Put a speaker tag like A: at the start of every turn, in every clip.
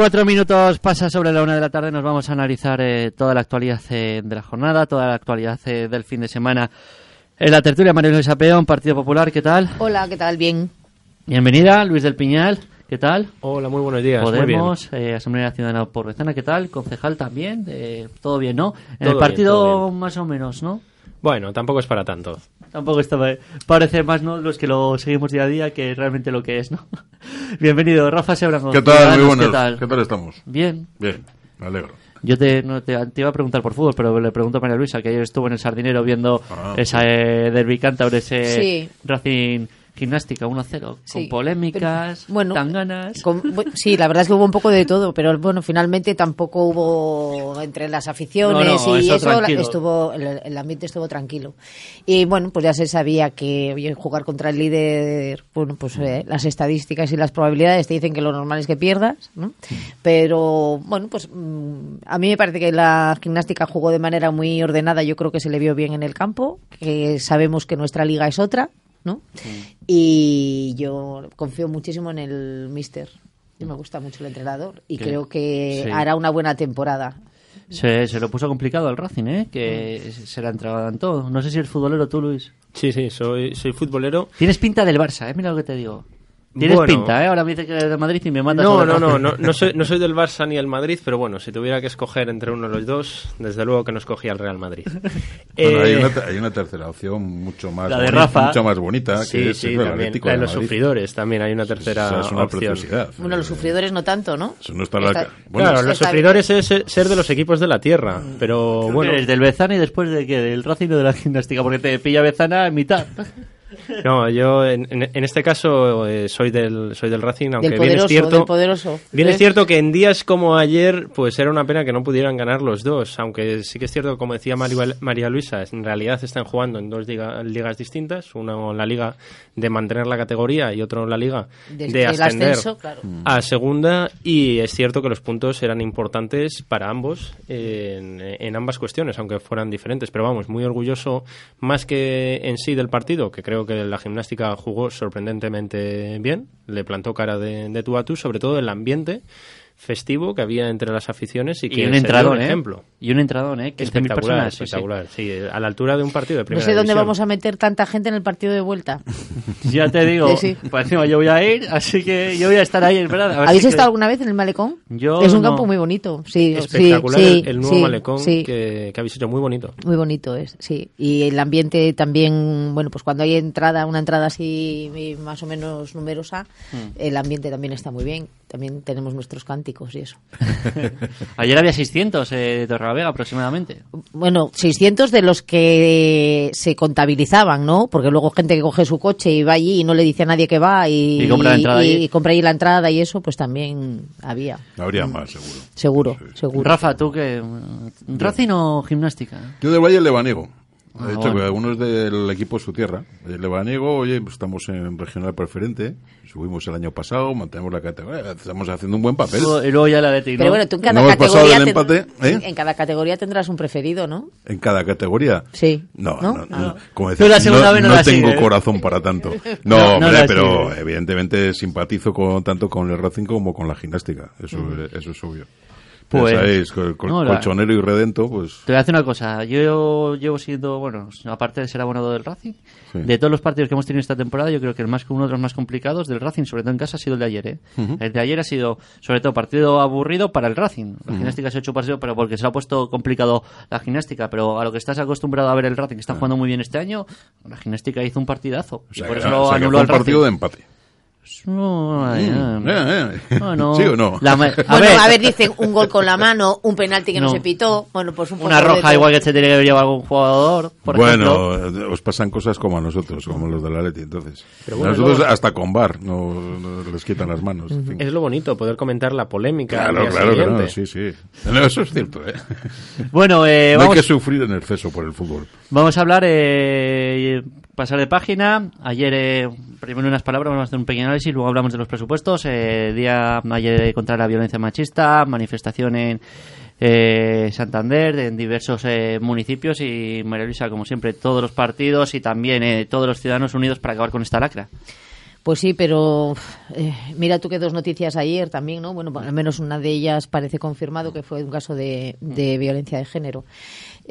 A: Cuatro minutos pasa sobre la una de la tarde. Nos vamos a analizar eh, toda la actualidad eh, de la jornada, toda la actualidad eh, del fin de semana. En la tertulia, María Luisa Peón, Partido Popular, ¿qué tal?
B: Hola, ¿qué tal? Bien.
A: Bienvenida, Luis del Piñal, ¿qué tal?
C: Hola, muy buenos días. muy bien.
A: Podemos, eh, Asamblea Ciudadana por Bezana, ¿qué tal? Concejal también, eh, todo bien, ¿no? En
C: Todo
A: el partido
C: bien, todo bien.
A: más o menos, ¿no?
C: Bueno, tampoco es para tanto.
A: Tampoco está parece más no los que lo seguimos día a día que realmente lo que es, ¿no? Bienvenido, Rafa Sebrango.
D: ¿Qué tal? Muy buenas.
A: ¿Qué tal?
D: ¿Qué tal estamos?
A: Bien.
D: Bien, me alegro.
A: Yo te, no, te, te iba a preguntar por fútbol, pero le pregunto a María Luisa, que ayer estuvo en el Sardinero viendo
D: Ah,
A: esa eh, Derby Cántabro, ese
B: Sí.
A: Racing Gimnástica 1-0, con
B: Sí.
A: polémicas,
B: Pero, bueno,
A: tan ganas.
B: Con- sí, la verdad es que hubo un poco de todo, pero bueno, finalmente tampoco hubo entre las aficiones
A: No, no,
B: y
A: eso
B: estuvo el, el ambiente estuvo tranquilo. Y bueno, pues ya se sabía que oye, jugar contra el líder, bueno, pues eh, las estadísticas y las probabilidades te dicen que lo normal es que pierdas, ¿no? Pero bueno, pues mm, a mí me parece que la gimnástica jugó de manera muy ordenada, yo creo que se le vio bien en el campo, que sabemos que nuestra liga es otra, ¿no? Y yo confío muchísimo en el Mister. Y me gusta mucho el entrenador y creo que
A: sí.
B: hará una buena temporada.
A: Se, se lo puso complicado al Racing, ¿eh? Que se la entregaban todo. No sé si eres futbolero tú, Luis.
C: Sí, sí, soy, soy futbolero.
A: Tienes pinta del Barça, ¿eh? Mira lo que te digo. Tienes
C: Bueno.
A: pinta, ¿eh? Ahora me dice que eres de Madrid y me manda
C: No,
A: sobre
C: no, no, no, no soy, no soy del Barça ni el Madrid, pero bueno, si tuviera que escoger entre uno de los dos, desde luego que no escogía el Real Madrid.
D: Bueno, hay,
C: Eh,
D: una, hay una tercera opción mucho más,
A: La de
D: boni-
A: Rafa.
D: mucho más bonita,
C: sí,
D: que es
C: sí,
D: el
C: también.
D: Atlético
C: La de
D: de
C: los
D: Madrid.
C: sufridores también hay una tercera
D: Esa es una
C: opción.
B: Bueno, los sufridores no tanto, ¿no?
D: Eso no está
B: Está-
D: bueno,
C: claro, los sufridores es ser de los equipos de la tierra, pero
A: Creo
C: bueno,
A: eres del Bezana y después de que del Racing o de la gimnástica, porque te pilla Bezana en mitad.
C: no, yo en, este caso eh, soy del soy del Racing, aunque
B: Del
C: bien es cierto
B: del poderoso.
C: Bien es cierto que en días como ayer, pues era una pena que no pudieran ganar los dos, aunque sí que es cierto, como decía María, María Luisa, en realidad están jugando en dos liga- ligas distintas, una en la liga de mantener la categoría y otro en la liga de ascender
B: ascenso, claro.
C: a segunda y es cierto que los puntos eran importantes para ambos en, en ambas cuestiones, aunque fueran diferentes, pero vamos, muy orgulloso más que en sí del partido, que creo que la gimnástica jugó sorprendentemente bien, le plantó cara de, de a tú, sobre todo el ambiente festivo que había entre las aficiones y que
A: Y un entradón,
C: un
A: ¿eh?
C: ejemplo.
A: Y un entradón, ¿eh? 15.000
C: Espectacular,
A: personas. sí, sí.
C: espectacular, sí, a la altura de un partido de
B: No
C: primera
B: sé dónde
C: división.
B: vamos a meter tanta gente en el partido de vuelta.
A: Ya te digo,
B: Sí,
A: encima yo voy a ir, así que yo voy a estar ahí, verdad. a ver
B: ¿Habéis
A: si
B: estado
A: que-
B: alguna vez en el malecón?
A: Yo
B: es un
A: no.
B: campo muy bonito. Sí,
C: Espectacular
B: sí,
C: el- nuevo
B: sí,
C: malecón
B: sí.
C: que, que habéis hecho, muy bonito.
B: Muy bonito es, sí. Y el ambiente también, bueno, pues cuando hay entrada, una entrada así eh, más o menos numerosa,
A: Hmm.
B: el ambiente también está muy bien. También tenemos nuestros cánticos y eso.
A: Ayer había 600 eh, de Torrelavega aproximadamente.
B: Bueno, 600 de los que se contabilizaban, ¿no? Porque luego gente que coge su coche y va allí y no le dice a nadie que va y,
A: Y compra la entrada
B: y-
A: allí.
B: y compra allí la entrada y eso, pues también había.
D: Habría más, seguro.
B: Seguro, seguro.
A: Rafa, ¿tú qué? ¿Racing o gimnástica?
D: Yo del Valle Lebaniego.
A: Ah,
D: De hecho,
A: bueno.
D: que algunos del equipo es su tierra. El Lebaniego, oye, pues estamos en regional preferente. Subimos el año pasado, mantenemos la categoría. Estamos haciendo un buen papel.
A: Luego- Y luego ya la de ti, ¿no?
B: Pero bueno, tú en cada
D: No
B: categoría ten-
D: empate, ¿eh?
B: en cada categoría tendrás un preferido, ¿no?
D: En cada categoría.
B: Sí.
D: No,
B: ¿No?
D: no, no.
B: Ah.
D: Como decía,
A: segunda
D: no,
A: vez no
D: no
A: la
D: tengo
A: sigues.
D: corazón para tanto.
A: No,
D: No,
A: no
D: hombre, pero evidentemente simpatizo con, tanto con el Racing como con la gimnástica. Eso, eso es obvio.
A: Pues-
D: sabéis, col- col-
A: no, la-
D: colchonero y redento, pues
A: Te voy a decir una cosa. Yo llevo siendo, bueno, aparte de ser abonado del Racing,
D: Sí.
A: de todos los partidos que hemos tenido esta temporada, yo creo que el más uno de los más complicados del Racing, sobre todo en casa, ha sido el de ayer. ¿eh? El de ayer ha sido, sobre todo, partido aburrido para el Racing. La gimnástica se ha hecho partido, pero porque se ha puesto complicado la gimnástica. Pero a lo que estás acostumbrado a ver el Racing, que está jugando muy bien este año, la gimnástica hizo un partidazo.
D: o sea,
A: y por eso
D: o sea,
A: anuló
D: un partido de
A: Racing. No,
D: Mm, eh, eh.
A: Bueno,
D: ¿Sí o no?
A: la a
B: bueno,
A: ver,
B: a ver, dicen un gol con la mano, un penalti que no,
A: No.
B: se pitó. Bueno, pues un
A: una roja igual que se tiene que llevado algún jugador, por
D: bueno,
A: ejemplo.
D: os pasan cosas como a nosotros, como los de la Leti, entonces.
C: Pero bueno,
D: a nosotros
C: luego-
D: hasta con bar no, no les quitan las manos. en fin.
C: Es lo bonito, poder comentar la polémica.
D: Claro, claro,
C: siguiente.
D: claro, sí, sí. No, eso es cierto, ¿eh?
A: Bueno, eh,
D: no hay que sufrir en exceso por el fútbol.
A: vamos a hablar, eh, pasar de página. Ayer, eh, primero unas palabras, vamos a hacer un pequeño análisis, luego hablamos de los presupuestos. Eh, día ayer contra la violencia machista, manifestación en eh, Santander, en diversos eh, municipios y María Luisa, como siempre, todos los partidos y también eh, todos los ciudadanos unidos para acabar con esta lacra.
B: Pues sí, pero eh, mira tú que dos noticias ayer también, ¿no? Bueno, al menos una de ellas parece confirmado que fue un caso de violencia de género.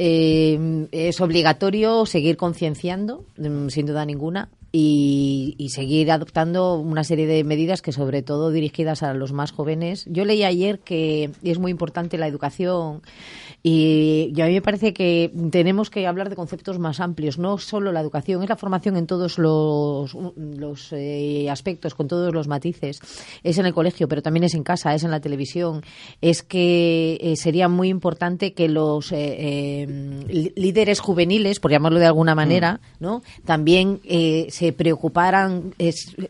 B: Eh, es obligatorio seguir concienciando, mm, sin duda ninguna, y, y seguir adoptando una serie de medidas que sobre todo dirigidas a los más jóvenes. Yo leí ayer que es muy importante la educación y, y a mí me parece que tenemos que hablar de conceptos más amplios, no solo la educación, es la formación en todos los, los eh, aspectos, con todos los matices. Es en el colegio, pero también es en casa, es en la televisión. Es que eh, sería muy importante que los eh, eh, líderes juveniles, por llamarlo de alguna manera, ¿no? también eh, se preocuparan,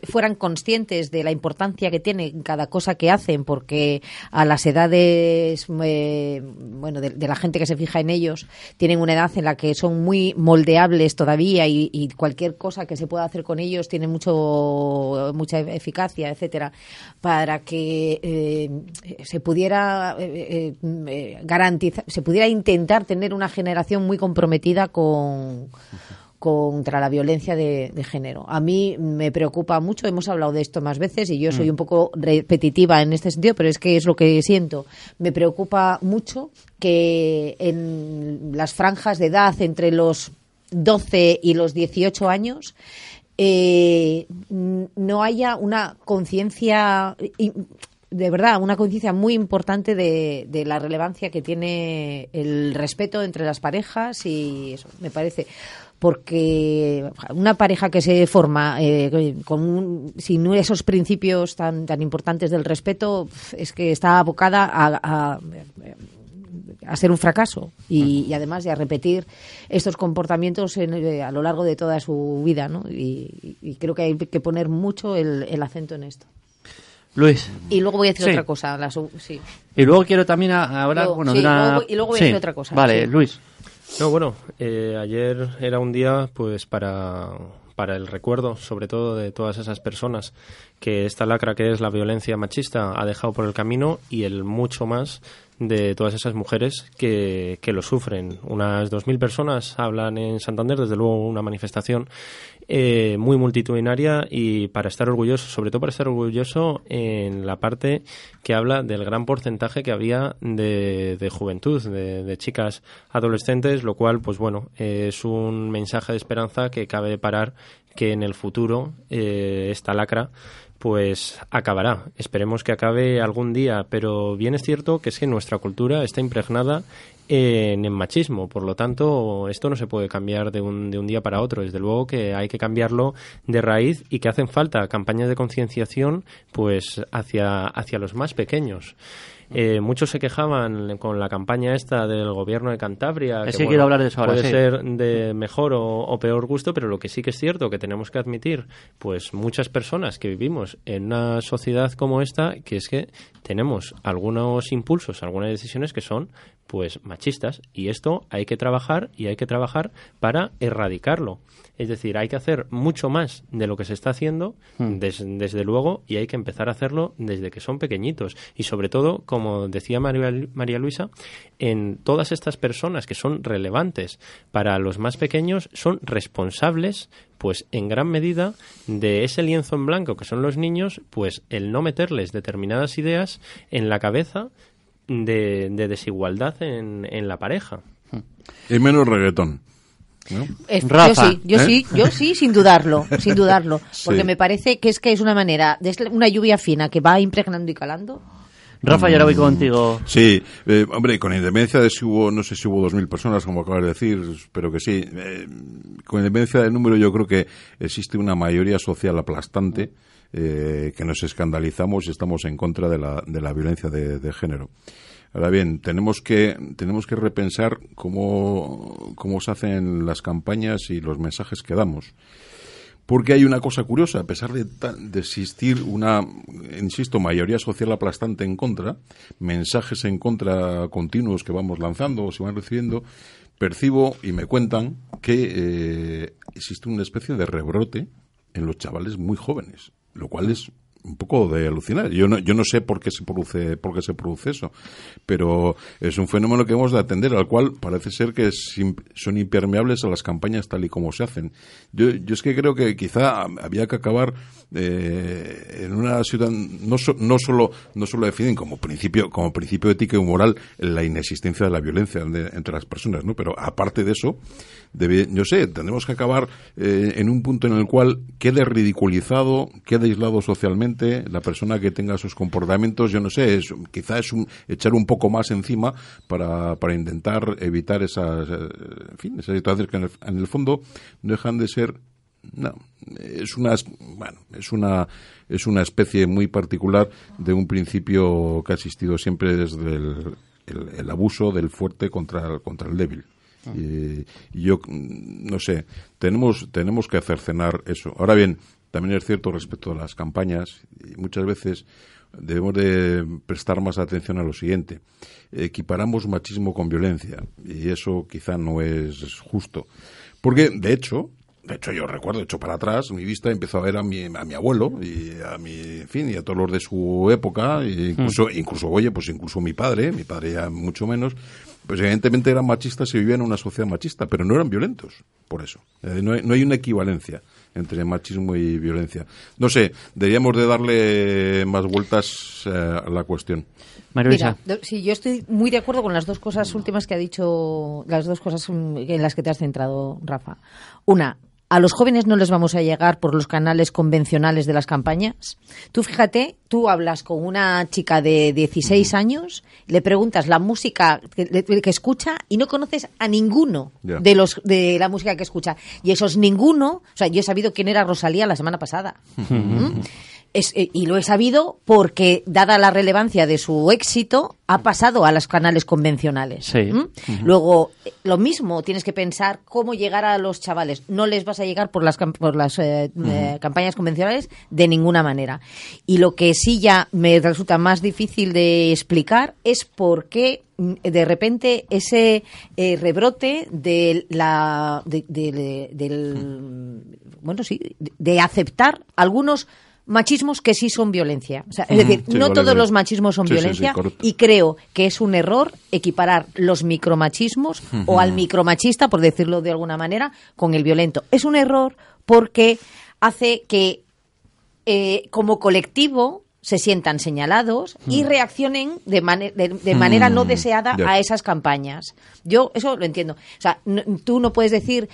B: fueran conscientes de la importancia que tiene cada cosa que hacen, porque a las edades, eh, bueno, de, la gente que se fija en ellos, tienen una edad en la que son muy moldeables todavía y, y cualquier cosa que se pueda hacer con ellos tiene mucho mucha eficacia, etcétera, para que eh, se pudiera eh, eh, garantizar, se pudiera intentar tener una generación muy comprometida con contra la violencia de, de género. A mí me preocupa mucho, hemos hablado de esto más veces y yo soy un poco repetitiva en este sentido, pero es que es lo que siento. Me preocupa mucho que en las franjas de edad entre los 12 y los 18 años eh, no haya una conciencia de verdad, una conciencia muy importante de, de la relevancia que tiene el respeto entre las parejas y eso, me parece. Porque una pareja que se forma eh, con un- sin esos principios tan, tan importantes del respeto es que está abocada a, a- a ser un fracaso y, y además de a repetir estos comportamientos en, eh, a lo largo de toda su vida. ¿no? Y, y creo que hay que poner mucho el, el acento en esto.
A: Luis.
B: Y luego voy a decir
A: Sí.
B: otra cosa. la su- sí.
A: Y luego quiero también a- hablar,
B: Luego-
A: bueno,
B: sí,
A: de una...
B: luego- y luego voy a decir otra cosa,
A: Vale,
B: sí.
A: Luis.
C: No, bueno, eh, ayer era un día pues para, para el recuerdo, sobre todo de todas esas personas que esta lacra que es la violencia machista ha dejado por el camino y el mucho más de todas esas mujeres que, que lo sufren. Unas 2.000 personas hablan en Santander, desde luego una manifestación eh, muy multitudinaria y para estar orgulloso, sobre todo para estar orgulloso en la parte que habla del gran porcentaje que había de, de juventud, de, chicas adolescentes, lo cual, pues bueno, es un mensaje de esperanza que cabe parar que en el futuro eh, esta lacra pues acabará. Esperemos que acabe algún día, pero bien es cierto que es que nuestra cultura está impregnada en, en machismo, por lo tanto esto no se puede cambiar de un, de un día para otro. Desde luego que hay que cambiarlo de raíz y que hacen falta campañas de concienciación pues hacia, hacia los más pequeños. Eh, muchos se quejaban con la campaña esta del gobierno de Cantabria.
A: Es que quiero hablar de eso ahora,
C: Puede
A: sí.
C: ser de mejor o, o peor gusto, pero lo que sí que es cierto que tenemos que admitir, pues muchas personas que vivimos en una sociedad como esta, que es que tenemos algunos impulsos, algunas decisiones que son pues machistas. Y esto hay que trabajar y hay que trabajar para erradicarlo. Es decir, hay que hacer mucho más de lo que se está haciendo des- desde luego y hay que empezar a hacerlo desde que son pequeñitos. Y sobre todo, como decía María, María Luisa, en todas estas personas que son relevantes para los más pequeños son responsables pues en gran medida de ese lienzo en blanco que son los niños, pues el no meterles determinadas ideas en la cabeza de, de desigualdad en, en la pareja.
D: Y menos reggaetón. ¿no?
B: Es-
A: Rafa,
B: yo sí, yo
D: ¿eh?
B: sí, yo sí, sin dudarlo, sin dudarlo, porque
D: Sí.
B: me parece que es que es una manera, de es una lluvia fina que va impregnando y calando.
A: Rafa, y ahora voy contigo.
D: Sí, eh, hombre, con independencia de si hubo, no sé si hubo 2.000 personas, como acabas de decir, espero que sí. eh, con independencia del número, yo creo que existe una mayoría social aplastante eh, que nos escandalizamos y estamos en contra de la, de la violencia de, género. Ahora bien, tenemos que, tenemos que repensar cómo, cómo se hacen las campañas y los mensajes que damos. Porque hay una cosa curiosa, a pesar de, de, existir una, insisto, mayoría social aplastante en contra, mensajes en contra continuos que vamos lanzando o se van recibiendo, percibo y me cuentan que eh, existe una especie de rebrote en los chavales muy jóvenes, lo cual es un poco de alucinar. Yo no, yo no sé por qué se produce, por qué se produce eso, pero es un fenómeno que hemos de atender, al cual parece ser que son impermeables a las campañas tal y como se hacen. Yo, yo es que creo que quizá había que acabar eh, en una ciudad no, no solo no solo definen como principio como principio ético y moral la inexistencia de la violencia entre las personas, ¿no? Pero aparte de eso, debe, yo sé, tendremos que acabar eh, en un punto en el cual quede ridiculizado, quede aislado socialmente la persona que tenga esos comportamientos, yo no sé, es, quizá es un, echar un poco más encima para, para intentar evitar esas, eh, en fin, esas situaciones que en el, en el fondo no dejan de ser no, es una, bueno, es una, es una especie muy particular de un principio que ha existido siempre desde el, el abuso del fuerte contra, contra el débil. Y, yo, no sé, tenemos, tenemos que cercenar eso. Ahora bien, también es cierto respecto a las campañas, y muchas veces debemos de prestar más atención a lo siguiente. Equiparamos machismo con violencia, y eso quizá no es justo. Porque, de hecho, de hecho, yo recuerdo, hecho para atrás, mi vista empezó a ver a mi, a mi abuelo y a mi, en fin, y a todos los de su época, e incluso, mm. incluso, oye, pues incluso mi padre, mi padre ya mucho menos, pues evidentemente eran machistas y vivían en una sociedad machista, pero no eran violentos, por eso. Eh, no, hay, una equivalencia entre machismo y violencia. No sé, deberíamos de darle más vueltas eh, a la cuestión.
B: Mira, sí, yo estoy muy de acuerdo con las dos cosas últimas que ha dicho, las dos cosas en las que te has centrado, Rafa. Una, a los jóvenes no les vamos a llegar por los canales convencionales de las campañas. Tú fíjate, tú hablas con una chica de 16 años, le preguntas la música que, escucha y no conoces a ninguno de los de la música que escucha. Y eso es ninguno, o sea, yo he sabido quién era Rosalía la semana pasada. Eh, y lo he sabido porque, dada la relevancia de su éxito, ha pasado a los canales convencionales. ¿Mm? Luego, eh, lo mismo, tienes que pensar cómo llegar a los chavales. No les vas a llegar por las, por las eh, campañas convencionales de ninguna manera. Y lo que sí ya me resulta más difícil de explicar es por qué mm, de repente ese rebrote de la del bueno sí de aceptar algunos machismos que sí son violencia. es decir, no todos los machismos son violencia y creo que es un error equiparar los micromachismos o al micromachista, por decirlo de alguna manera, con el violento. Es un error porque hace que eh, como colectivo se sientan señalados y reaccionen de, de, manera no deseada a esas campañas. Yo eso lo entiendo. O sea, tú no puedes decir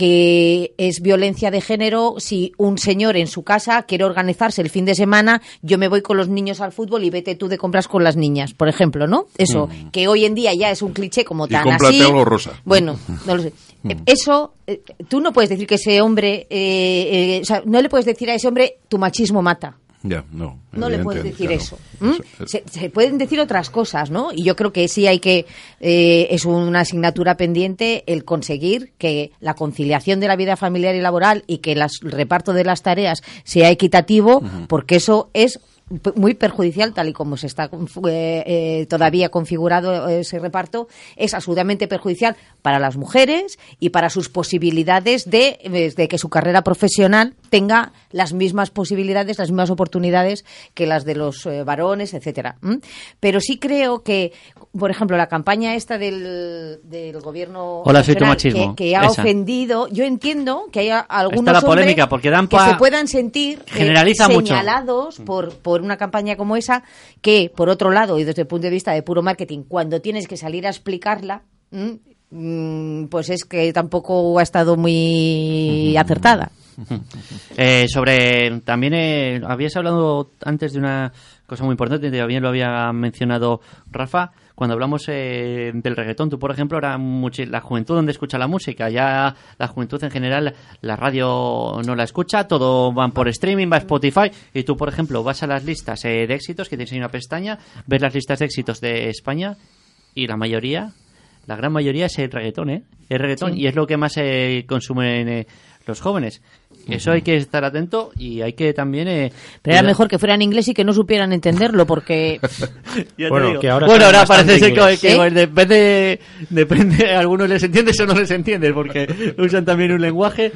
B: que es violencia de género si un señor en su casa quiere organizarse el fin de semana, yo me voy con los niños al fútbol y vete tú de compras con las niñas, por ejemplo, ¿no? Eso, mm. que hoy en día ya es un cliché como tan así.
D: Algo rosa.
B: Bueno, no lo sé. Mm. Eso, eh, tú no puedes decir que ese hombre, eh, eh, o sea, no le puedes decir a ese hombre, tu machismo mata.
D: Ya, no.
B: No le puedes decir eso. Se, pueden decir otras cosas, ¿no? Y yo creo que sí hay que, eh, es una asignatura pendiente el conseguir que la conciliación de la vida familiar y laboral y que el reparto de las tareas sea equitativo, porque eso es muy perjudicial, tal y como se está eh, eh, todavía configurado ese reparto, es absolutamente perjudicial para las mujeres y para sus posibilidades de, de, que su carrera profesional tenga las mismas posibilidades, las mismas oportunidades que las de los eh, varones, etcétera. Pero sí creo que, por ejemplo, la campaña esta del, del gobierno que, ha ofendido, yo entiendo que haya algunos hombres que se puedan sentir señalados por, por una campaña como esa, que, por otro lado, y desde el punto de vista de puro marketing, cuando tienes que salir a explicarla, mm, pues es que tampoco ha estado muy acertada.
A: Eh, sobre también eh, habías hablado antes de una cosa muy importante, también lo había mencionado Rafa, cuando hablamos eh, del reggaetón, tú por ejemplo, muchi- la juventud donde escucha la música, ya la juventud en general, la radio no la escucha, todo van por streaming, va a Spotify, y tú por ejemplo vas a las listas eh, de éxitos, que tienes ahí una pestaña, ves las listas de éxitos de España, y la mayoría, la gran mayoría es el reggaetón, ¿eh? El reggaetón,
B: Sí.
A: y es lo que más eh, consumen eh, los jóvenes. Eso hay que estar atento y hay que también... eh,
B: Pero era mejor que fuera en inglés y que no supieran entenderlo, porque
A: Ya te
C: Bueno,
A: digo.
C: que ahora
A: Bueno, parece ser que, bueno, depende, depende, a algunos les entiendes o no les entiendes, porque usan también un lenguaje.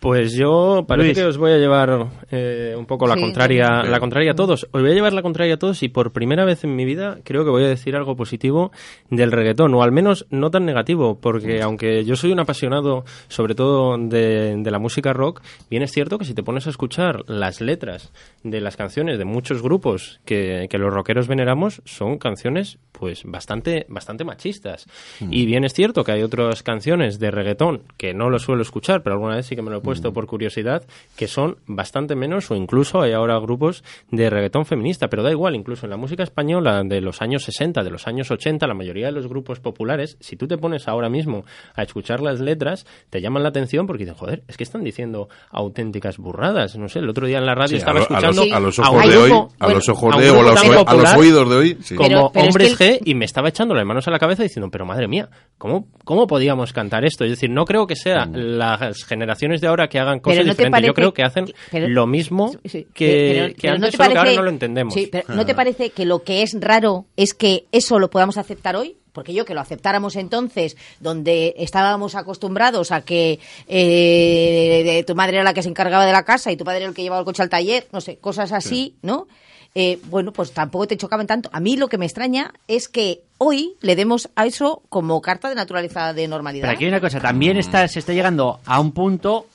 C: Pues yo parece
A: Luis.
C: que os voy a llevar eh, un poco la
B: Sí,
C: contraria, la contraria a todos. Os voy a llevar la contraria a todos y por primera vez en mi vida creo que voy a decir algo positivo del reggaetón, o al menos no tan negativo, porque aunque yo soy un apasionado sobre todo de, de la música rock, bien es cierto que si te pones a escuchar las letras de las canciones de muchos grupos que, que los rockeros veneramos, son canciones pues bastante, bastante machistas. Y bien es cierto que hay otras canciones de reggaetón que no lo suelo escuchar, pero alguna vez sí que me lo he puesto por curiosidad, que son bastante menos o incluso hay ahora grupos de reggaetón feminista, pero da igual, incluso en la música española de los años 60, de los años 80, la mayoría de los grupos populares, si tú te pones ahora mismo a escuchar las letras, te llaman la atención porque dicen, joder, es que están diciendo auténticas burradas. No sé, el otro día en la radio
D: Sí,
C: estaba
D: a, lo-
C: escuchando
D: los, a los ojos de hoy, a los ojos de a los, oídos de hoy. sí.
C: como
B: Pero- pero es
C: hombres
B: que el-
C: G y me estaba echando las manos a la cabeza diciendo, pero madre mía, ¿cómo, cómo podíamos cantar esto? Es decir, no creo que sea
D: Mm.
C: las generaciones de ahora que hagan cosas
B: no
C: diferentes. Yo creo que hacen
B: pero-
C: lo mismo
B: Sí,
C: que,
B: pero-
C: que
B: pero
C: antes,
B: te
C: solo que ahora no lo entendemos.
B: Sí, pero ¿no te parece que lo que es raro es que eso lo podamos aceptar hoy? Porque yo que lo aceptáramos entonces, donde estábamos acostumbrados a que eh, tu madre era la que se encargaba de la casa y tu padre era el que llevaba el coche al taller, no sé, cosas así, ¿no? Eh, bueno, pues tampoco te chocaban tanto. A mí lo que me extraña es que hoy le demos a eso como carta de naturaleza de normalidad.
A: Pero aquí hay una cosa, también está, se está llegando a un punto,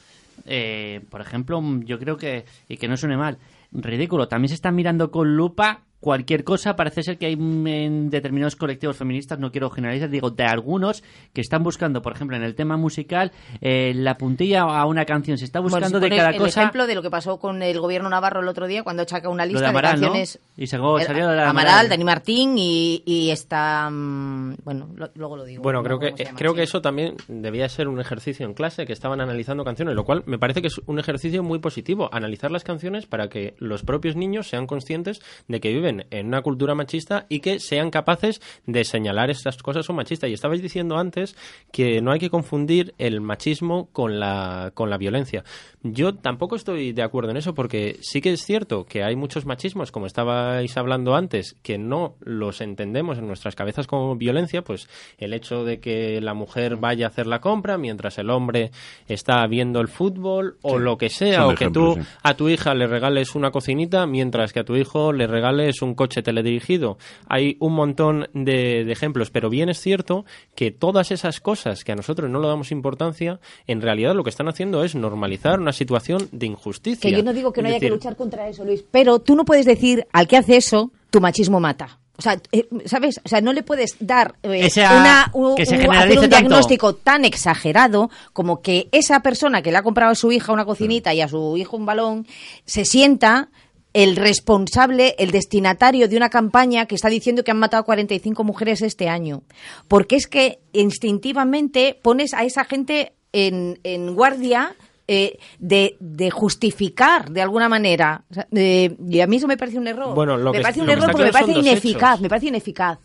A: eh, por ejemplo, yo creo que, y que no suene mal, ridículo, también se está mirando con lupa cualquier cosa, parece ser que hay en determinados colectivos feministas, no quiero generalizar, digo, de algunos que están buscando, por ejemplo, en el tema musical, eh, la puntilla a una canción, se está
B: Bueno,
A: buscando
B: si
A: de cada
B: el
A: cosa...
B: ejemplo de lo que pasó con el gobierno navarro el otro día cuando saca una
A: Lo de
B: lista de, canciones.
A: Y sacó- salió de la
B: Amaral,
A: Amaral.
B: Dani Martín y, y está mm, bueno lo- luego lo digo
C: Bueno,
B: no
C: creo que
B: llama,
C: creo que eso también debía ser un ejercicio en clase que estaban analizando canciones, lo cual me parece que es un ejercicio muy positivo, analizar las canciones para que los propios niños sean conscientes de que viven en una cultura machista y que sean capaces de señalar estas cosas son machistas. Y estabais diciendo antes que no hay que confundir el machismo con la con la violencia. Yo tampoco estoy de acuerdo en eso porque sí que es cierto que hay muchos machismos, como estabais hablando antes, que no los entendemos en nuestras cabezas como violencia, pues el hecho de que la mujer vaya a hacer la compra mientras el hombre está viendo el fútbol o
D: Sí,
C: lo que sea, o que tú
D: sí.
C: a tu hija le regales una cocinita mientras que a tu hijo le regales un coche teledirigido. Hay un montón de, de ejemplos, pero bien es cierto que todas esas cosas que a nosotros no le damos importancia, en realidad lo que están haciendo es normalizar una situación de injusticia.
B: que yo no digo que no
C: Es
B: haya que luchar contra eso Luis pero tú no puedes decir al que hace eso tu machismo mata o sea, eh, ¿sabes? O sea, no le puedes dar eh, una, un,
A: que se
B: un-
A: generalice
B: hacer un
A: tanto.
B: diagnóstico tan exagerado como que esa persona que le ha comprado a su hija una cocinita y a su hijo un balón se sienta el responsable, el destinatario de una campaña que está diciendo que han matado a 45 mujeres este año. Porque es que instintivamente pones a esa gente en, en guardia eh, de, de justificar de alguna manera. O sea, eh, y a mí eso me parece un error.
C: Bueno, lo
B: me
C: que-
B: parece un error porque me parece ineficaz.
C: hechos.
B: Me parece ineficaz.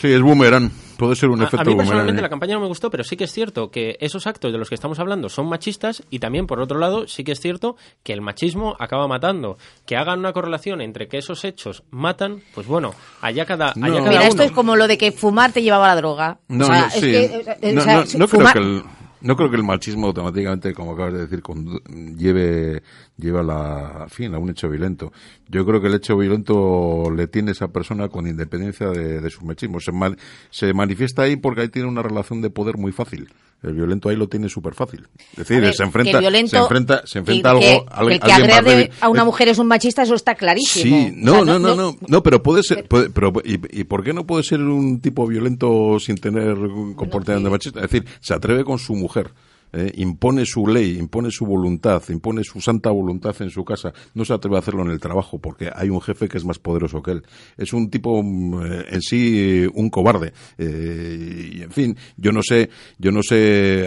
D: Sí, es boomerang. Puede ser un
C: A,
D: efecto
C: a mí
D: boomerang.
C: personalmente
D: ¿eh?
C: la campaña no me gustó, pero sí que es cierto que esos actos de los que estamos hablando son machistas y también, por otro lado, sí que es cierto que el machismo acaba matando. Que hagan una correlación entre que esos hechos matan, pues bueno, allá cada,
D: No.
C: allá cada
B: Mira,
C: uno.
B: esto es como lo de que fumar te llevaba la droga.
D: No,
B: O sea,
D: no,
B: es que, eh, o sea,
D: no- no creo que el, no creo que el machismo automáticamente, como acabas de decir, condu- lleve, lleve a, la, a fin, a un hecho violento. Yo creo que el hecho violento le tiene esa persona con independencia de, de su machismo. Se, ma- se manifiesta ahí porque ahí tiene una relación de poder muy fácil. El violento ahí lo tiene súper fácil. Es decir,
B: A ver,
D: se enfrenta,
B: violento-
D: se enfrenta, se enfrenta
B: que-
D: algo,
B: que el que agrede a una mujer es un machista, eso está clarísimo.
D: Sí,
B: O
D: no,
B: sea,
D: no, no, no, no, pero puede ser, puede- pero, ¿y, y por qué no puede ser un tipo violento sin tener comportamiento
B: sí.
D: machista? Es decir, se atreve con su mujer. Eh, impone su ley, impone su voluntad, impone su santa voluntad en su casa, no se atreve a hacerlo en el trabajo porque hay un jefe que es más poderoso que él. Es un tipo mm, eh, en sí un cobarde. Eh, y en fin, yo no sé, yo no sé,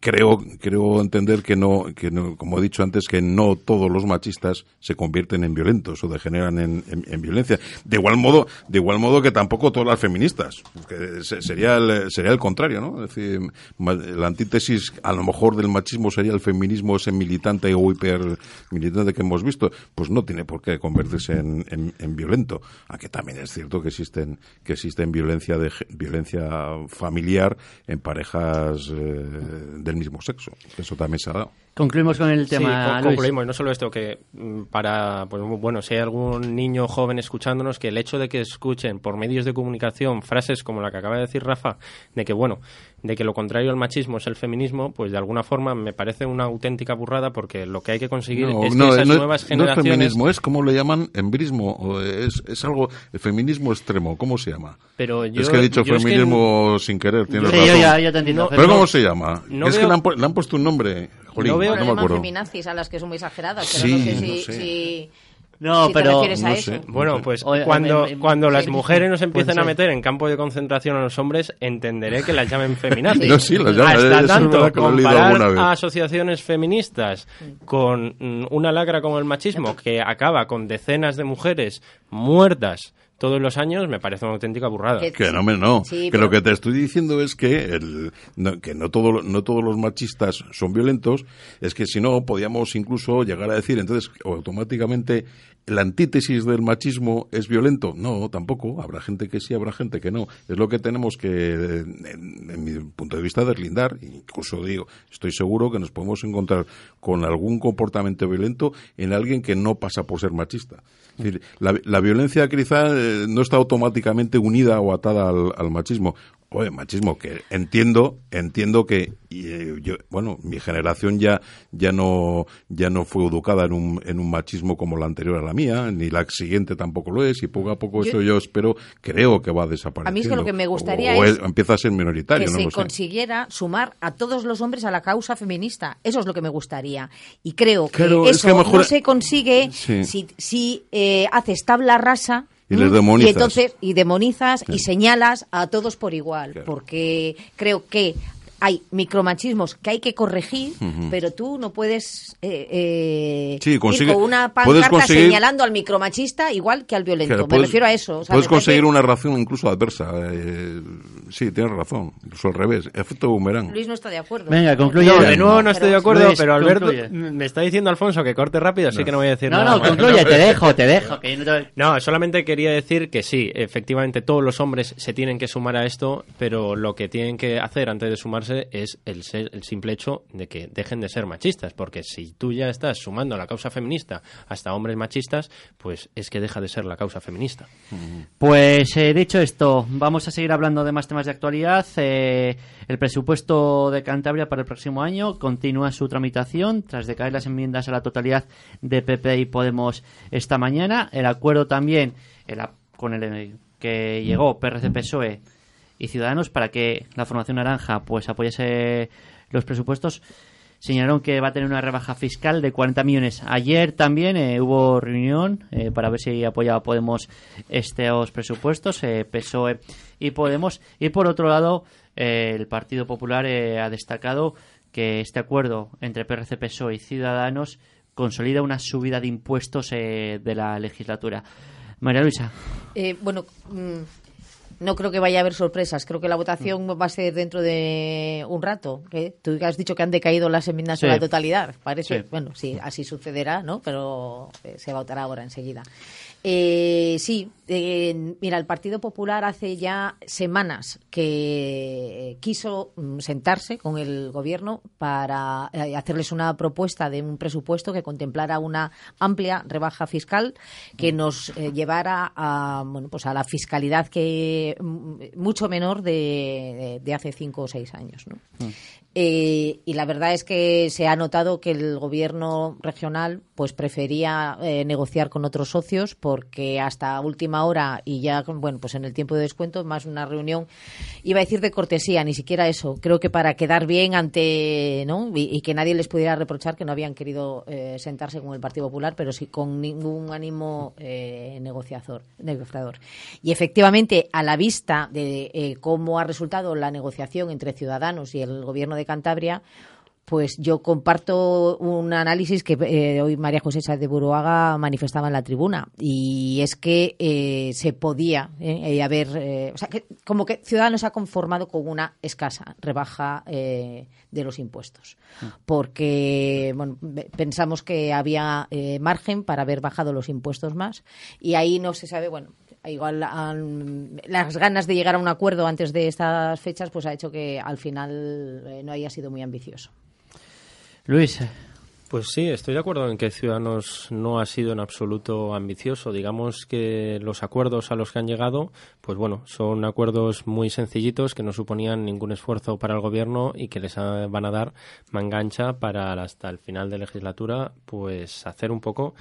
D: creo, creo entender que no, que no, como he dicho antes, que no todos los machistas se convierten en violentos o degeneran en, en, violencia. De igual modo, de igual modo que tampoco todas las feministas. Que sería el, sería el contrario, ¿no? Es decir, la antítesis a lo mejor del machismo sería el feminismo ese militante o hiper militante que hemos visto. Pues no tiene por qué convertirse en, en, violento. Aunque también es cierto que existen, que existen violencia de, violencia familiar en parejas eh, del mismo sexo. Eso también se ha dado.
A: Concluimos con el tema.
C: Sí, concluimos. No solo esto, que mm, para, pues bueno, si hay algún niño joven escuchándonos, que el hecho de que escuchen por medios de comunicación frases como la que acaba de decir Rafa, de que, bueno, de que lo contrario al machismo es el feminismo, pues de alguna forma me parece una auténtica burrada porque lo que hay que conseguir es que esas nuevas generaciones...
D: No es feminismo, es como le llaman embrismo, es, es algo, el feminismo extremo, ¿cómo se llama?
C: Pero yo,
D: es que he dicho feminismo sin querer, tienes razón. pero, ¿cómo se llama? es que le han, le han, puesto un nombre,
B: no veo no me acuerdo. feminazis a las que son muy exageradas, pero no sé si... si... No,
A: pero
C: bueno, pues cuando, cuando las mujeres nos empiecen a meter en campo de concentración a los hombres, entenderé que las llamen feminazis.
D: no, sí, las llaman.
C: Hasta tanto, comparar a asociaciones feministas con una lacra como el machismo que acaba con decenas de mujeres muertas todos los años me parece una auténtica burrada.
D: Que, no, me, no. que lo que te estoy diciendo es que, el, no, que no, todo, no todos los machistas son violentos, es que si no, podíamos incluso llegar a decir, entonces, automáticamente, la antítesis del machismo es violento. No, tampoco. Habrá gente que sí, habrá gente que no. Es lo que tenemos que, en, mi punto de vista, deslindar. Incluso digo, estoy seguro que nos podemos encontrar con algún comportamiento violento en alguien que no pasa por ser machista. la, la, violencia quizá eh, no está automáticamente unida o atada al machismo. Oye, machismo, que entiendo, entiendo que eh, yo, bueno, mi generación ya, ya no, ya no fue educada en un, en un machismo como la anterior a la mía, ni la siguiente tampoco lo es, y poco a poco eso yo espero, creo que va a desaparecer.
B: A mí es que lo que me gustaría es
D: empieza a ser minoritario,
B: que se consiguiera sumar a todos los hombres a la causa feminista. Eso es lo que me gustaría. Y creo que eso no se consigue si, si eh, haces tabla rasa
D: y les demonizas.
B: Y entonces, y demonizas y señalas a todos por igual, porque creo que hay micromachismos que hay que corregir, pero tú no puedes eh, eh ir con una pancarta señalando al micromachista igual que al violento. me refiero a eso.
D: puedes conseguir una reacción incluso adversa. Eh, sí, tienes razón. Incluso al revés. Efecto boomerang.
B: Luis no está de acuerdo.
A: Venga, concluye.
C: No, de nuevo no estoy de acuerdo, pero Alberto me está diciendo Alfonso que corte rápido, así que no voy a decir
A: no,
C: nada.
A: No, no, concluye, te dejo, te dejo.
C: no, solamente quería decir que sí, efectivamente todos los hombres se tienen que sumar a esto, pero lo que tienen que hacer antes de sumarse es el, el simple hecho de que dejen de ser machistas, porque si tú ya estás sumando a la causa feminista hasta hombres machistas, pues es que deja de ser la causa feminista.
A: Pues eh, dicho esto, vamos a seguir hablando de más temas de actualidad. Eh, el presupuesto de Cantabria para el próximo año continúa su tramitación tras decaer las enmiendas a la totalidad de PP y Podemos esta mañana. El acuerdo también con el que llegó PRC-PSOE y Ciudadanos para que la formación naranja pues apoyase los presupuestos señalaron que va a tener una rebaja fiscal de 40 millones. Ayer también eh, hubo reunión eh, para ver si apoyaba Podemos estos presupuestos, eh, PSOE y Podemos. Y por otro lado, el Partido Popular ha destacado que este acuerdo entre PRC, PSOE y Ciudadanos consolida una subida de impuestos de la legislatura. María Luisa.
B: bueno, mm, no creo que vaya a haber sorpresas. Creo que la votación va a ser dentro de un rato. Tú has dicho que han decaído las enmiendas a la totalidad. Parece, bueno, sí, así sucederá, ¿no? Pero eh, se votará ahora enseguida. Eh, sí, eh, mira, el Partido Popular hace ya semanas que quiso mm, sentarse con el gobierno para eh, hacerles una propuesta de un presupuesto que contemplara una amplia rebaja fiscal que mm. nos llevara a, bueno, pues a la fiscalidad que mm, mucho menor de, hace cinco o seis años. ¿no? Eh, y la verdad es que se ha notado que el gobierno regional pues prefería eh, negociar con otros socios porque hasta última última hora y ya, bueno, pues en el tiempo de descuento, más una reunión, iba a decir de cortesía, ni siquiera eso. Creo que para quedar bien ante, ¿no? Y, que nadie les pudiera reprochar que no habían querido eh, sentarse con el Partido Popular, pero sí con ningún ánimo eh, negociador, negociador. Y efectivamente, a la vista de eh, cómo ha resultado la negociación entre Ciudadanos y el Gobierno de Cantabria, pues yo comparto un análisis que eh, hoy María José Sáez de Buruaga manifestaba en la tribuna. Y es que eh, se podía eh, haber, o sea, que como que Ciudadanos ha conformado con una escasa rebaja de los impuestos, porque bueno, pensamos que había margen para haber bajado los impuestos más. Y ahí no se sabe, bueno, igual las ganas de llegar a un acuerdo antes de estas fechas pues ha hecho que al final no haya sido muy ambicioso.
A: Luis.
C: Pues sí, estoy de acuerdo en que Ciudadanos no ha sido en absoluto ambicioso. Digamos que los acuerdos a los que han llegado, pues bueno, son acuerdos muy sencillitos que no suponían ningún esfuerzo para el gobierno y que les van a dar mangancha para hasta el final de legislatura, pues hacer un poco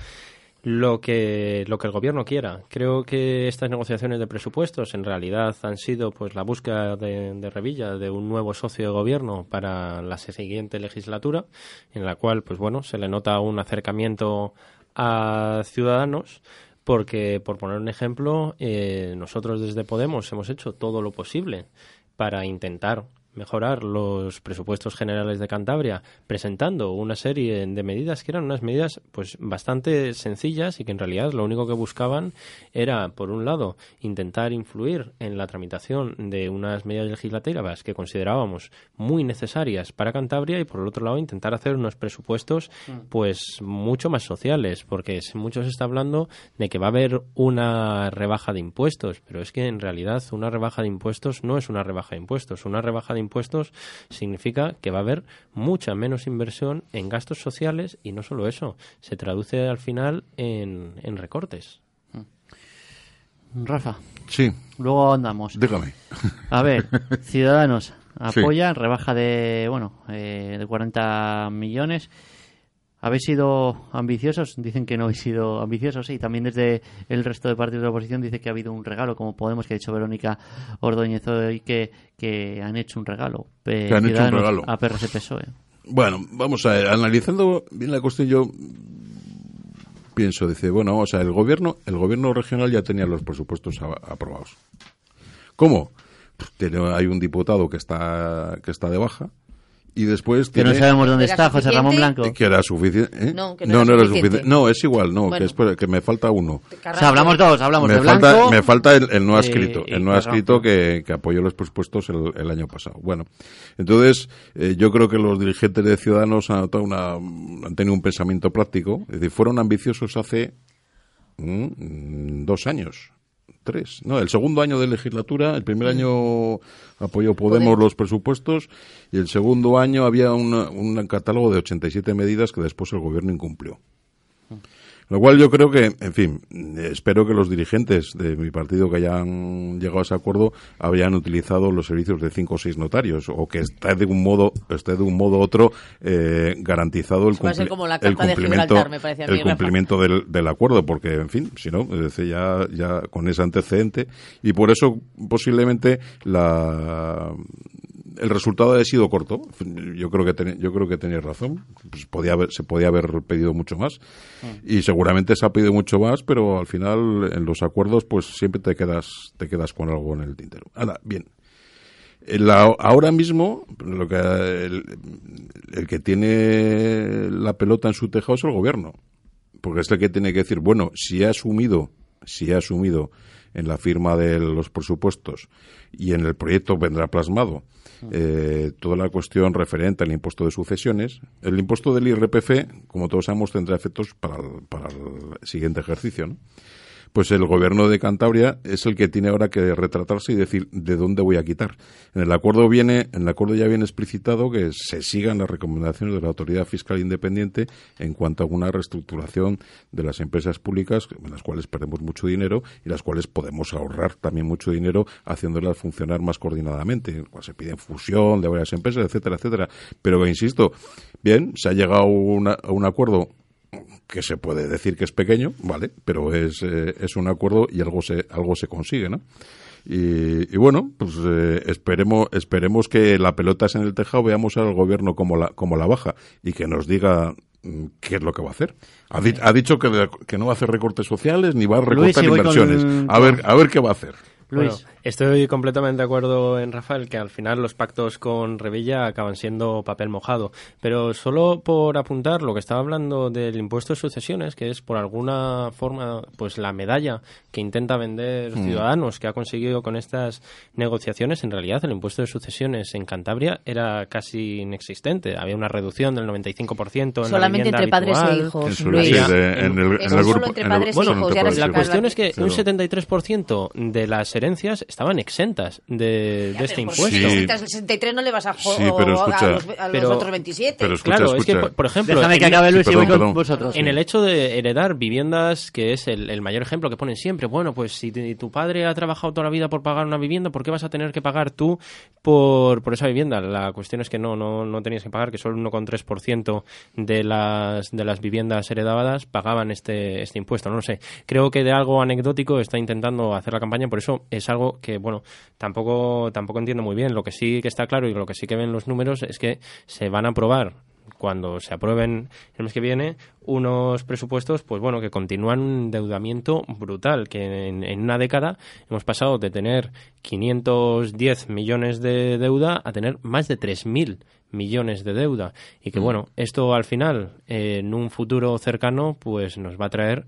C: lo que, lo que el gobierno quiera. Creo que estas negociaciones de presupuestos en realidad han sido pues la búsqueda de, Revilla de un nuevo socio de gobierno para la siguiente legislatura, en la cual pues bueno se le nota un acercamiento a ciudadanos porque por poner un ejemplo eh, nosotros desde Podemos hemos hecho todo lo posible para intentar mejorar los presupuestos generales de Cantabria presentando una serie de medidas que eran unas medidas pues bastante sencillas y que en realidad lo único que buscaban era por un lado intentar influir en la tramitación de unas medidas legislativas que considerábamos muy necesarias para Cantabria y por el otro lado intentar hacer unos presupuestos mm. pues mucho más sociales porque mucho se está hablando de que va a haber una rebaja de impuestos pero es que en realidad una rebaja de impuestos no es una rebaja de impuestos una rebaja de impuestos significa que va a haber mucha menos inversión en gastos sociales y no solo eso, se traduce al final en, recortes.
A: Rafa.
D: Sí.
A: Luego andamos.
D: Dígame.
A: A ver, Ciudadanos apoya rebaja de, bueno, eh, de 40 millones. ¿Habéis sido ambiciosos? Dicen que no habéis sido ambiciosos. Y también desde el resto de partidos de la oposición dice que ha habido un regalo, como Podemos, que ha dicho Verónica Ordóñez hoy, que, que han hecho un regalo.
D: Que han hecho un regalo.
A: A PRS PSOE.
D: Bueno, vamos a ver, analizando bien la cuestión, yo pienso, dice, bueno, o sea, el gobierno, el gobierno regional ya tenía los presupuestos aprobados. ¿Cómo? Pues hay un diputado que está, que está de baja, y después
A: que no sabemos dónde está José Ramón Blanco.
D: Que era suficiente ¿eh? no, no, era, suficiente. no es igual no que, es, que me falta uno.
A: O sea, hablamos dos hablamos
D: me
A: de
D: falta,
A: Blanco
D: me falta el, no ha escrito el no ha escrito que, que, apoyó los presupuestos el, año pasado. Bueno entonces eh, yo creo que los dirigentes de Ciudadanos han, una, han tenido un pensamiento práctico. Es decir fueron ambiciosos hace mm, dos años tres. No, el segundo año de legislatura, el primer año apoyó Podemos los presupuestos y el segundo año había un catálogo de 87 medidas que después el gobierno incumplió. Lo cual yo creo que, en fin, espero que los dirigentes de mi partido que hayan llegado a ese acuerdo habrían utilizado los servicios de cinco o seis notarios o que esté de un modo, esté de un modo u otro eh, garantizado el, cumplimiento, el cumplimiento del, del, acuerdo, porque, en fin, si no, ya, ya con ese antecedente y por eso posiblemente la el resultado ha sido corto. Yo creo que yo creo que tenéis razón. Pues podía haber, se podía haber pedido mucho más mm. y seguramente se ha pedido mucho más, pero al final en los acuerdos pues siempre te quedas te quedas con algo en el tintero. Ahora bien. ahora mismo lo que el, el, que tiene la pelota en su tejado es el gobierno, porque es el que tiene que decir bueno si ha asumido si ha asumido en la firma de los presupuestos y en el proyecto vendrá plasmado eh, toda la cuestión referente al impuesto de sucesiones. El impuesto del IRPF, como todos sabemos, tendrá efectos para el, para el siguiente ejercicio. ¿no? Pues el gobierno de Cantabria es el que tiene ahora que retratarse y decir de dónde voy a quitar. En el acuerdo viene, en el acuerdo ya viene explicitado que se sigan las recomendaciones de la autoridad fiscal independiente en cuanto a una reestructuración de las empresas públicas en las cuales perdemos mucho dinero y las cuales podemos ahorrar también mucho dinero haciéndolas funcionar más coordinadamente. se pide fusión de varias empresas, etcétera, etcétera. Pero insisto, bien, se ha llegado a un acuerdo que se puede decir que es pequeño, vale, pero es, eh, es un acuerdo y algo se, algo se consigue, ¿no? Y, bueno, pues eh, esperemos, esperemos que la pelota es en el tejado, veamos al gobierno como la, como la baja y que nos diga mm, qué es lo que va a hacer. Ha, di- ha dicho que, que no va a hacer recortes sociales ni va a recortar
A: Luis, y voy con-
D: inversiones. A ver, a ver qué va a hacer.
A: Luis.
C: Bueno, estoy completamente de acuerdo en Rafael que al final los pactos con Revilla acaban siendo papel mojado. Pero solo por apuntar lo que estaba hablando del impuesto de sucesiones, que es por alguna forma pues la medalla que intenta vender Ciudadanos, que ha conseguido con estas negociaciones, en realidad el impuesto de sucesiones en Cantabria era casi inexistente. Había una reducción del 95% en
B: Solamente
C: la
B: entre
C: vivienda
B: padres e hijos,
D: Eso,
B: Luis.
D: sí, de- en el, en el
B: solo
D: grupo.
B: entre
D: en el-
B: padres e
D: bueno,
B: hijos,
D: entre padres
B: la
C: cuestión es que un 73% de las herencias estaban exentas de, de este
B: Pero
C: impuesto.
D: Sí.
B: necesitas el 63 no le vas a
D: Sí,
B: joder
D: pero
B: a
D: escucha.
B: los, a los
C: Pero-
B: otros 27.
D: pero escucha,
C: claro, es que, por, por ejemplo,
A: Déjame que
C: en-
A: acabe Luis y
D: perdón,
A: voy con
D: perdón.
A: vosotros.
C: en el hecho de heredar viviendas, que es el, el mayor ejemplo que ponen siempre, bueno, pues si te- tu padre ha trabajado toda la vida por pagar una vivienda, ¿por qué vas a tener que pagar tú por, por esa vivienda? La cuestión es que no, no, no tenías que pagar, que solo el 1,3% de las, de las viviendas heredadas pagaban este, este impuesto. No lo sé. Creo que de algo anecdótico está intentando hacer la campaña, por eso es algo que, bueno, tampoco, tampoco entiendo muy bien. Lo que sí que está claro y lo que sí que ven los números es que se van a aprobar cuando se aprueben el mes que viene unos presupuestos, pues bueno, que continúan un endeudamiento brutal, que en, en una década hemos pasado de tener 510 millones de deuda a tener más de 3.000 millones de deuda. Y que bueno, esto al final, eh, en un futuro cercano, pues nos va a traer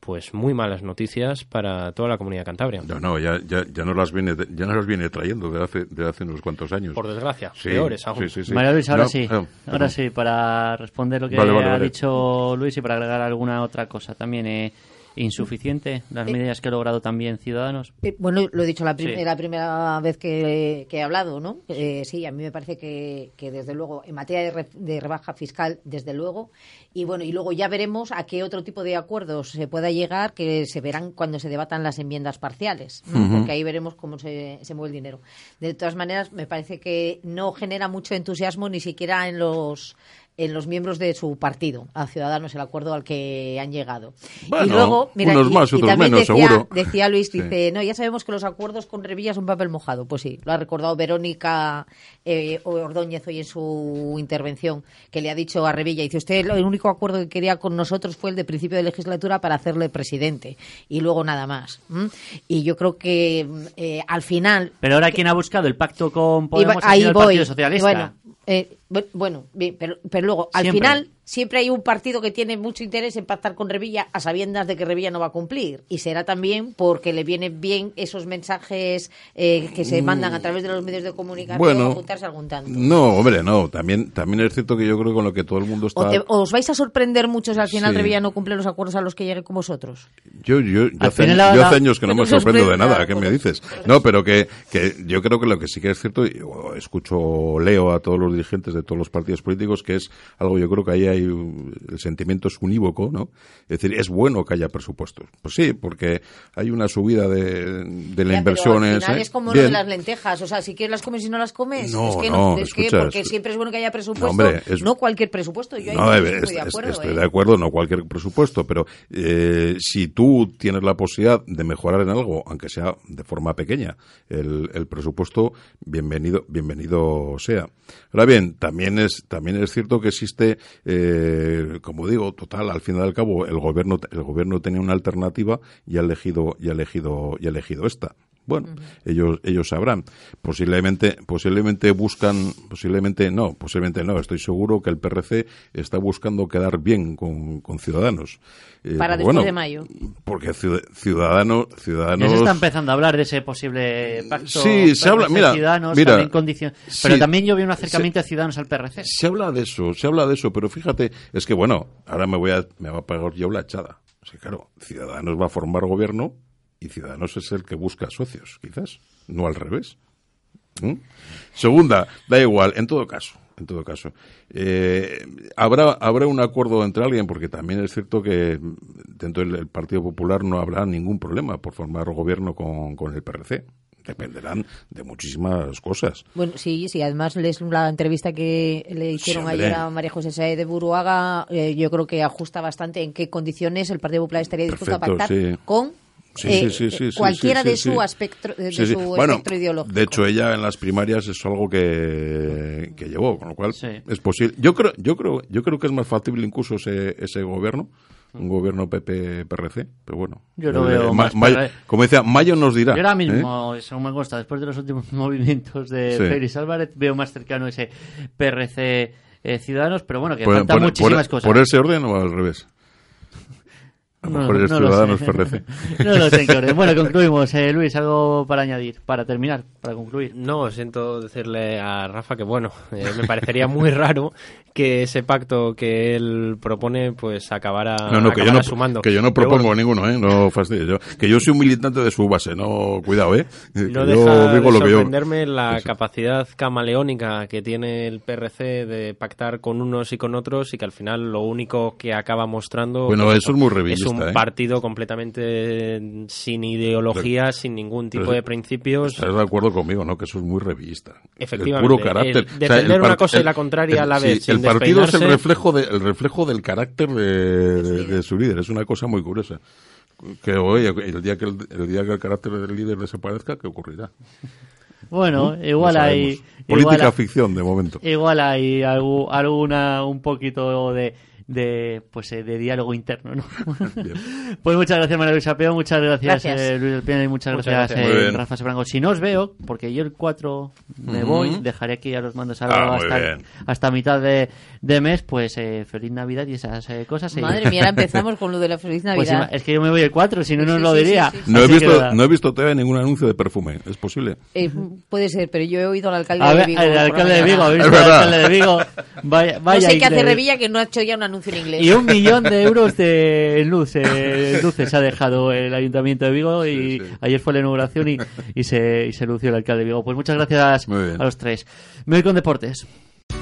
C: pues muy malas noticias para toda la comunidad cantabria.
D: No, no, ya, ya, ya nos las viene, ya nos las viene trayendo de hace, de hace unos cuantos años.
C: Por desgracia,
D: Sí,
C: peores aún.
D: sí, sí, sí.
A: María Luis, ahora
D: No,
A: sí.
D: eh,
A: ahora
D: perdón.
A: sí, para responder lo que
D: Vale, vale,
A: ha
D: vale.
A: dicho Luis y para agregar alguna otra cosa. También eh, insuficiente las medidas que ha logrado también Ciudadanos.
B: Eh, Bueno, lo he dicho la, prim-
A: Sí.
B: la primera vez que, que he hablado, ¿no? Eh, sí, a mí me parece que, que desde luego, en materia de, re- de rebaja fiscal, desde luego, y bueno, y luego ya veremos a qué otro tipo de acuerdos se pueda llegar, que se verán cuando se debatan las enmiendas parciales, ¿no? porque ahí veremos cómo se, se mueve el dinero. De todas maneras, me parece que no genera mucho entusiasmo ni siquiera en los en los miembros de su partido, a Ciudadanos, el acuerdo al que han llegado.
D: Bueno,
B: y luego, mira,
D: unos
B: y-
D: más,
B: y
D: otros
B: también
D: menos,
B: decía,
D: seguro.
B: decía Luis,
D: Sí.
B: dice, no, ya sabemos que los acuerdos con Revilla son papel mojado. Pues sí, lo ha recordado Verónica eh, Ordóñez hoy en su intervención, que le ha dicho a Revilla, dice, usted el único acuerdo que quería con nosotros fue el de principio de legislatura para hacerle presidente y luego nada más. Y yo creo que eh, al final...
A: Pero ahora, ¿quién ha buscado el pacto con Podemos?
B: Iba-
A: ha
B: ahí
A: sido el
B: voy.
A: Partido Socialista.
B: Bueno, eh, bu- bueno, bien, pero, pero luego, al
A: Siempre.
B: final, siempre hay un partido que tiene mucho interés en pactar con Revilla a sabiendas de que Revilla no va a cumplir. Y será también porque le vienen bien esos mensajes eh, que se mandan a través de los medios de comunicación
D: Bueno,
B: a juntarse algún tanto.
D: No, hombre, no. También, también es cierto que yo creo que con lo que todo el mundo está.
B: ¿O te- ¿Os vais a sorprender mucho si al final
D: Sí.
B: Revilla no cumple los acuerdos a los que llegue con vosotros?
D: Yo, yo, yo hace, yo hace años que no me sorprendo de nada. ¿Qué me
B: por-
D: dices? No, pero que, que yo creo que lo que sí que es cierto, y escucho, leo a todos los dirigentes de todos los partidos políticos, que es algo, yo creo que ahí hay, el sentimiento es unívoco, ¿no? Es decir, es bueno que haya presupuestos. Pues sí, porque hay una subida de, de la
B: Ya,
D: inversión.
B: pero al
D: es,
B: final
D: ¿eh?
B: es como lo de las lentejas. O sea, si quieres las comes y no las comes.
D: No,
B: es que
D: no,
B: es que porque
D: es-
B: siempre es bueno que haya presupuesto.
D: No, hombre, es-
B: no cualquier presupuesto. Yo ahí
D: No, eh,
B: estoy de acuerdo.
D: estoy
B: ¿eh?
D: de acuerdo, no cualquier presupuesto, pero eh, si tú tienes la posibilidad de mejorar en algo, aunque sea de forma pequeña, el, el presupuesto, bienvenido, bienvenido sea. Ahora bien, también es, también es cierto que existe, eh, como digo, total, al fin y al cabo, el gobierno, el gobierno tenía una alternativa y ha elegido, y ha elegido, y ha elegido esta. Bueno, ellos ellos sabrán. Posiblemente posiblemente buscan, posiblemente no, posiblemente no. Estoy seguro que el PRC está buscando quedar bien con, con Ciudadanos. Eh,
B: Para
D: pues
B: después de mayo.
D: Porque Ciud- Ciudadanos
A: Ya
D: Ciudadanos
A: se está empezando a hablar de ese posible pacto.
D: Sí, se habla- mira,
A: Ciudadanos,
D: mira,
A: también condicion- Pero
D: sí,
A: también yo vi un acercamiento de Ciudadanos al PRC.
D: Se habla de eso, se habla de eso, pero fíjate, es que bueno, ahora me voy a, me va a pagar yo la echada. Es que claro, Ciudadanos va a formar gobierno y Ciudadanos es el que busca socios, quizás, no al revés. ¿Mm? Segunda, da igual, en todo caso, en todo caso, eh, habrá habrá un acuerdo entre alguien porque también es cierto que dentro del Partido Popular no habrá ningún problema por formar gobierno con, con el PRC. dependerán de muchísimas cosas.
B: Bueno, sí, sí, además lees la entrevista que le hicieron
D: Sí,
B: ayer a María José Saez de Buruaga, eh, yo creo que ajusta bastante en qué condiciones el Partido Popular estaría dispuesto
D: Perfecto,
B: a pactar
D: sí.
B: con
D: Sí,
B: eh,
D: sí, sí, sí, sí,
B: cualquiera
D: sí,
B: de su aspecto, de
D: Sí, sí.
B: su
D: Bueno,
B: espectro ideológico.
D: De hecho, ella en las primarias es algo que, que llevó, con lo cual
A: Sí.
D: es posible. Yo creo, yo creo, yo creo que es más factible incluso ese, ese gobierno, un gobierno PP-PRC, pero bueno.
A: Yo lo
D: Eh,
A: veo más
D: Mayo- como decía, Mayo nos dirá.
A: Yo ahora
D: ¿eh?
A: mismo, según me consta, después de los últimos movimientos de
D: Sí.
A: Félix Álvarez, veo más cercano ese PRC eh, Ciudadanos, pero bueno, que
D: Por-
A: faltan
D: por-
A: muchísimas
D: por-
A: cosas.
D: ¿Por ese orden o al revés? A lo
A: No,
D: mejor
A: no lo
D: Ciudadanos
A: sé.
D: PRC.
A: no lo sé. Bueno, concluimos. Eh, Luis, algo para añadir, para terminar, para concluir.
C: No, siento decirle a Rafa que, bueno, eh, me parecería muy raro que ese pacto que él propone, pues acabara,
D: No, no, que yo
C: acabara
D: no,
C: sumando.
D: que yo no propongo
C: bueno,
D: ninguno, ¿eh? No fastidies. Yo, que yo soy un militante de su base, no, cuidado, ¿eh? Que
C: No
D: yo
C: deja
D: digo
C: de
D: lo que yo.
C: sorprenderme la
D: Eso.
C: capacidad camaleónica que tiene el PRC de pactar con unos y con otros y que al final lo único que acaba mostrando
D: Bueno,
C: pues
D: eso es muy
C: es un
D: ¿eh?
C: partido completamente sin ideología, sin ningún tipo de principios.
D: Estás de acuerdo conmigo, ¿no? Que eso es muy revista.
C: Efectivamente,
D: El puro carácter.
C: el defender una cosa y la contraria a la
D: sí,
C: vez, sin
D: el partido es el reflejo, de, el reflejo del carácter de, de- de su líder. Es una cosa muy curiosa. Que, oye, el día que el, el día que el carácter del líder desaparezca, ¿qué ocurrirá?
A: Bueno,
D: No
A: igual hay...
D: Política
A: igual hay-
D: ficción, de momento.
A: Igual hay algu- alguna un poquito de, de pues eh, de diálogo interno, ¿no? Pues muchas gracias María Luisa Peón, muchas gracias,
B: Gracias.
A: eh, Luis del Piano y muchas,
C: Muchas
A: gracias, eh. Rafa Sebrango. Si no os veo, porque yo el 4 me voy, dejaré aquí a los mandos algo
D: Ah,
A: hasta, hasta mitad de, de mes, pues eh, feliz Navidad y esas eh, cosas.
B: Madre mía, ahora empezamos con lo de la feliz
A: Pues
B: Navidad.
A: ima- es que yo me voy el 4, si no, no
B: Sí,
A: os lo
B: sí, sí,
A: diría.
B: sí, sí.
D: No he, visto, no he visto todavía ningún anuncio de perfume. ¿Es posible?
B: Eh, puede ser, pero yo he oído al alcalde
A: A
B: de
A: ver,
B: Vigo.
A: el alcalde de. Vigo, ¿habéis
D: Es
A: visto al
D: verdad.
A: alcalde de Vigo? Vaya,
B: No
A: vaya
B: sé qué hace. Revilla que no ha hecho ya un anuncio en inglés.
A: Y un millón de euros de luz, eh, luces ha dejado el Ayuntamiento de Vigo y
D: Sí, sí.
A: ayer fue la inauguración y, y se, y se lució el alcalde de Vigo. Pues muchas gracias a los tres. Me voy con deportes.